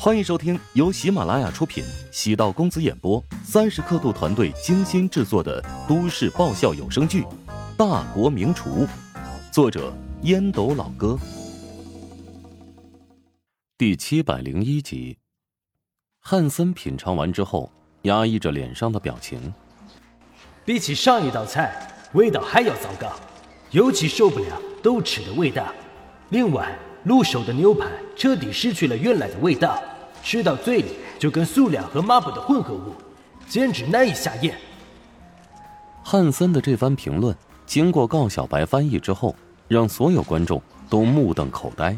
欢迎收听由喜马拉雅出品、喜道公子演播、三十刻度团队精心制作的都市爆笑有声剧《大国名厨》，作者烟斗老哥，第七百零一集。汉森品尝完之后，压抑着脸上的表情。比起上一道菜，味道还要糟糕，尤其受不了豆豉的味道。另外，入手的牛排彻底失去了原来的味道，吃到嘴里就跟塑料和抹布的混合物，简直难以下咽。汉森的这番评论经过告小白翻译之后，让所有观众都目瞪口呆。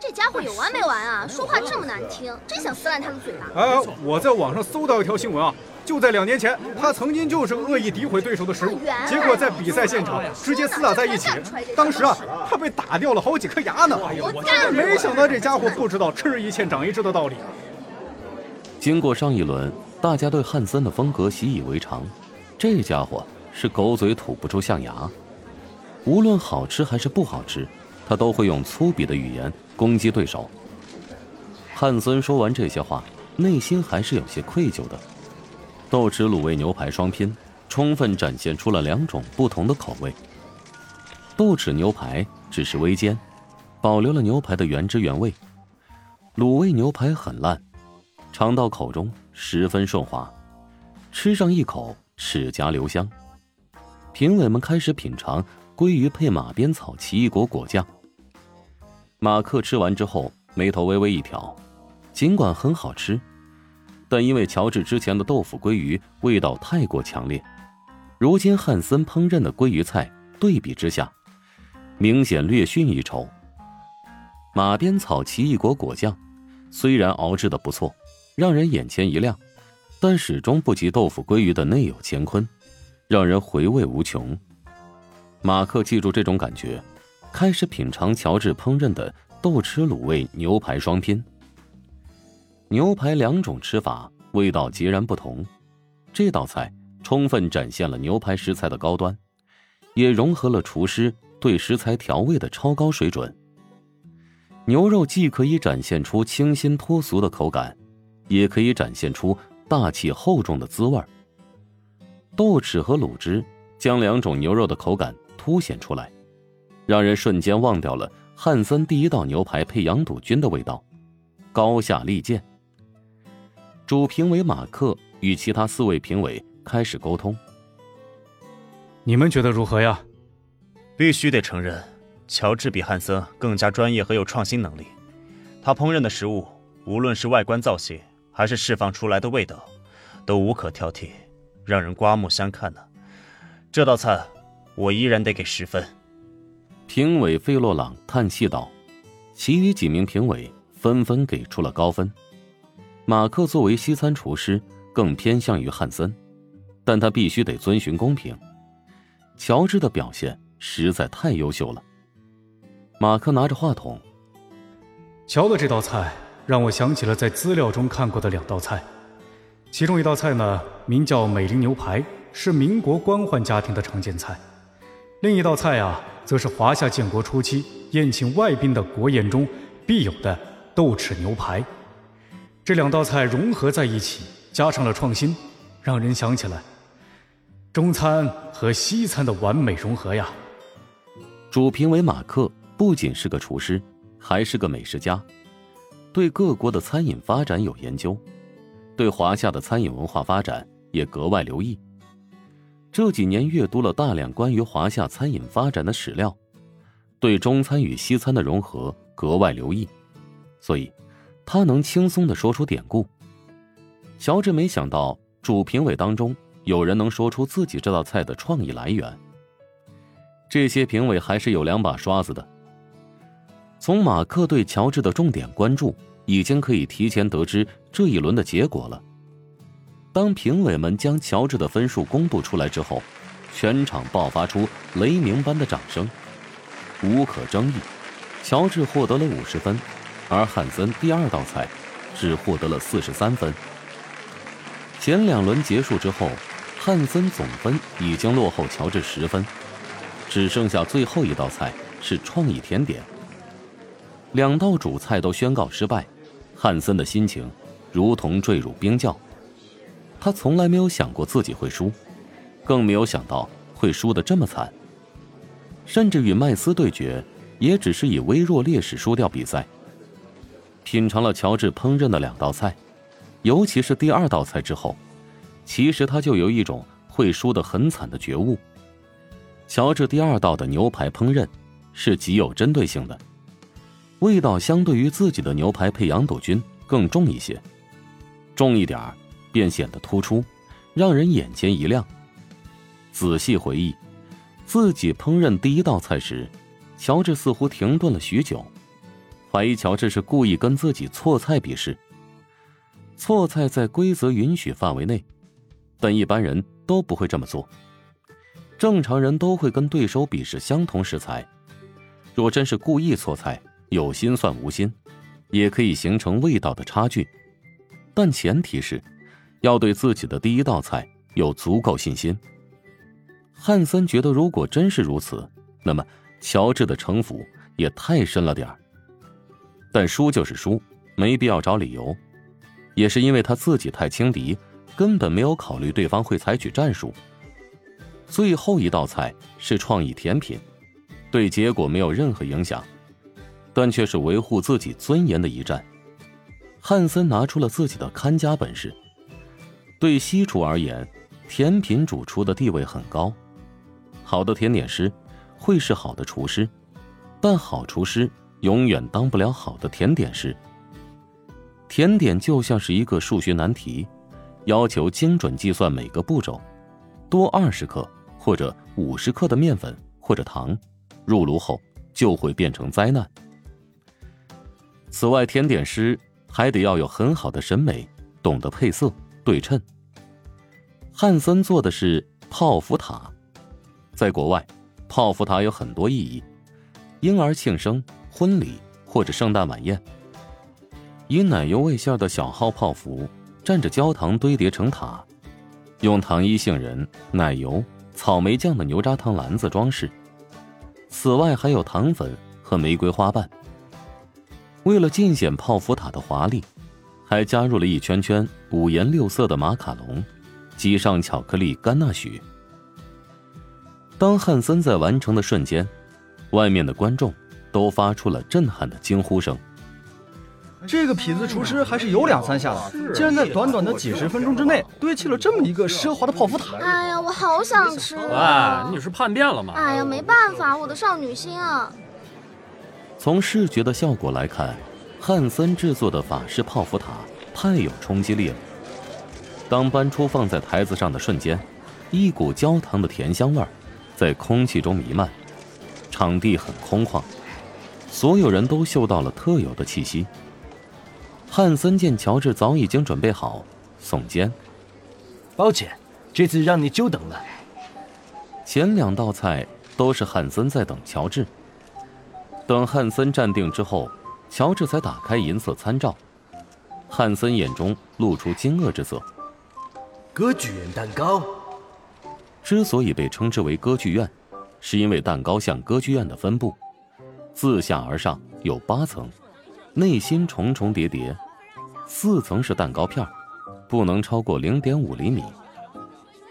这家伙有完没完啊！说话这么难听，真想撕烂他的嘴巴。哎，我在网上搜到一条新闻啊，就在两年前，他曾经就是恶意诋毁对手的食物，结果在比赛现场直接厮打在一起。当时啊，他被打掉了好几颗牙呢。没想到这家伙不知道吃一堑长一智的道理。经过上一轮，大家对汉森的风格习以为常。这家伙是狗嘴吐不出象牙，无论好吃还是不好吃，他都会用粗鄙的语言。攻击对手。汉森说完这些话，内心还是有些愧疚的。豆豉卤味牛排双拼，充分展现出了两种不同的口味。豆豉牛排只是微煎，保留了牛排的原汁原味；卤味牛排很烂，尝到口中十分顺滑，吃上一口齿颊留香。评委们开始品尝鲑鱼配马鞭草奇异果果酱。马克吃完之后，眉头微微一挑，尽管很好吃，但因为乔治之前的豆腐鲑鱼味道太过强烈，如今汉森烹饪的鲑鱼菜对比之下，明显略逊一筹。马鞭草奇异果果酱虽然熬制的不错，让人眼前一亮，但始终不及豆腐鲑鱼的内有乾坤，让人回味无穷。马克记住这种感觉。开始品尝乔治烹饪的豆豉卤味牛排双拼。牛排两种吃法，味道截然不同。这道菜充分展现了牛排食材的高端，也融合了厨师对食材调味的超高水准。牛肉既可以展现出清新脱俗的口感，也可以展现出大气厚重的滋味豆豉和卤汁将两种牛肉的口感凸显出来。让人瞬间忘掉了汉森第一道牛排配羊肚菌的味道，高下立见。主评委马克与其他四位评委开始沟通。你们觉得如何呀？必须得承认，乔治比汉森更加专业和有创新能力。他烹饪的食物，无论是外观造型，还是释放出来的味道，都无可挑剔，让人刮目相看呢。这道菜，我依然得给十分。评委费洛朗叹气道：“其余几名评委纷纷给出了高分。马克作为西餐厨师，更偏向于汉森，但他必须得遵循公平。乔治的表现实在太优秀了。”马克拿着话筒：“乔的这道菜让我想起了在资料中看过的两道菜，其中一道菜呢，名叫美龄牛排，是民国官宦家庭的常见菜；另一道菜啊。”则是华夏建国初期宴请外宾的国宴中必有的豆豉牛排，这两道菜融合在一起，加上了创新，让人想起来中餐和西餐的完美融合呀。主评委马克不仅是个厨师，还是个美食家，对各国的餐饮发展有研究，对华夏的餐饮文化发展也格外留意。这几年阅读了大量关于华夏餐饮发展的史料，对中餐与西餐的融合格外留意，所以他能轻松的说出典故。乔治没想到主评委当中有人能说出自己这道菜的创意来源。这些评委还是有两把刷子的。从马克对乔治的重点关注，已经可以提前得知这一轮的结果了。当评委们将乔治的分数公布出来之后，全场爆发出雷鸣般的掌声。无可争议，乔治获得了五十分，而汉森第二道菜只获得了四十三分。前两轮结束之后，汉森总分已经落后乔治十分，只剩下最后一道菜是创意甜点。两道主菜都宣告失败，汉森的心情如同坠入冰窖。他从来没有想过自己会输，更没有想到会输得这么惨。甚至与麦斯对决，也只是以微弱劣势输掉比赛。品尝了乔治烹饪的两道菜，尤其是第二道菜之后，其实他就有一种会输得很惨的觉悟。乔治第二道的牛排烹饪是极有针对性的，味道相对于自己的牛排配羊肚菌更重一些，重一点儿。便显得突出，让人眼前一亮。仔细回忆，自己烹饪第一道菜时，乔治似乎停顿了许久，怀疑乔治是故意跟自己错菜比试。错菜在规则允许范围内，但一般人都不会这么做。正常人都会跟对手比试相同食材。若真是故意错菜，有心算无心，也可以形成味道的差距，但前提是。要对自己的第一道菜有足够信心。汉森觉得，如果真是如此，那么乔治的城府也太深了点儿。但输就是输，没必要找理由。也是因为他自己太轻敌，根本没有考虑对方会采取战术。最后一道菜是创意甜品，对结果没有任何影响，但却是维护自己尊严的一战。汉森拿出了自己的看家本事。对西厨而言，甜品主厨的地位很高。好的甜点师会是好的厨师，但好厨师永远当不了好的甜点师。甜点就像是一个数学难题，要求精准计算每个步骤。多二十克或者五十克的面粉或者糖，入炉后就会变成灾难。此外，甜点师还得要有很好的审美，懂得配色对称。汉森做的是泡芙塔，在国外，泡芙塔有很多意义：婴儿庆生、婚礼或者圣诞晚宴。以奶油味馅的小号泡芙，蘸着焦糖堆叠成塔，用糖衣杏仁、奶油、草莓酱的牛轧糖篮子装饰。此外还有糖粉和玫瑰花瓣。为了尽显泡芙塔的华丽，还加入了一圈圈五颜六色的马卡龙。挤上巧克力甘纳许。当汉森在完成的瞬间，外面的观众都发出了震撼的惊呼声。这个痞子厨师还是有两三下的，竟然在短短的几十分钟之内堆砌了这么一个奢华的泡芙塔。哎呀，我好想吃！喂，你是叛变了吗？哎呀，没办法，我的少女心啊！从视觉的效果来看，汉森制作的法式泡芙塔太有冲击力了。当搬出放在台子上的瞬间，一股焦糖的甜香味儿在空气中弥漫，场地很空旷，所有人都嗅到了特有的气息。汉森见乔治早已经准备好，耸肩：“抱歉，这次让你久等了。”前两道菜都是汉森在等乔治。等汉森站定之后，乔治才打开银色参照。汉森眼中露出惊愕之色。歌剧院蛋糕之所以被称之为歌剧院，是因为蛋糕像歌剧院的分布，自下而上有八层，内心重重叠叠，四层是蛋糕片，不能超过零点五厘米，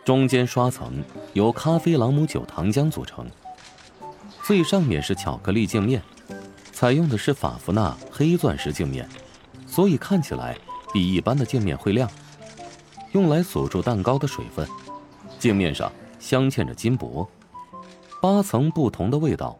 中间刷层由咖啡朗姆酒糖浆组成，最上面是巧克力镜面，采用的是法芙娜黑钻石镜面，所以看起来比一般的镜面会亮。用来锁住蛋糕的水分，镜面上镶嵌着金箔，八层不同的味道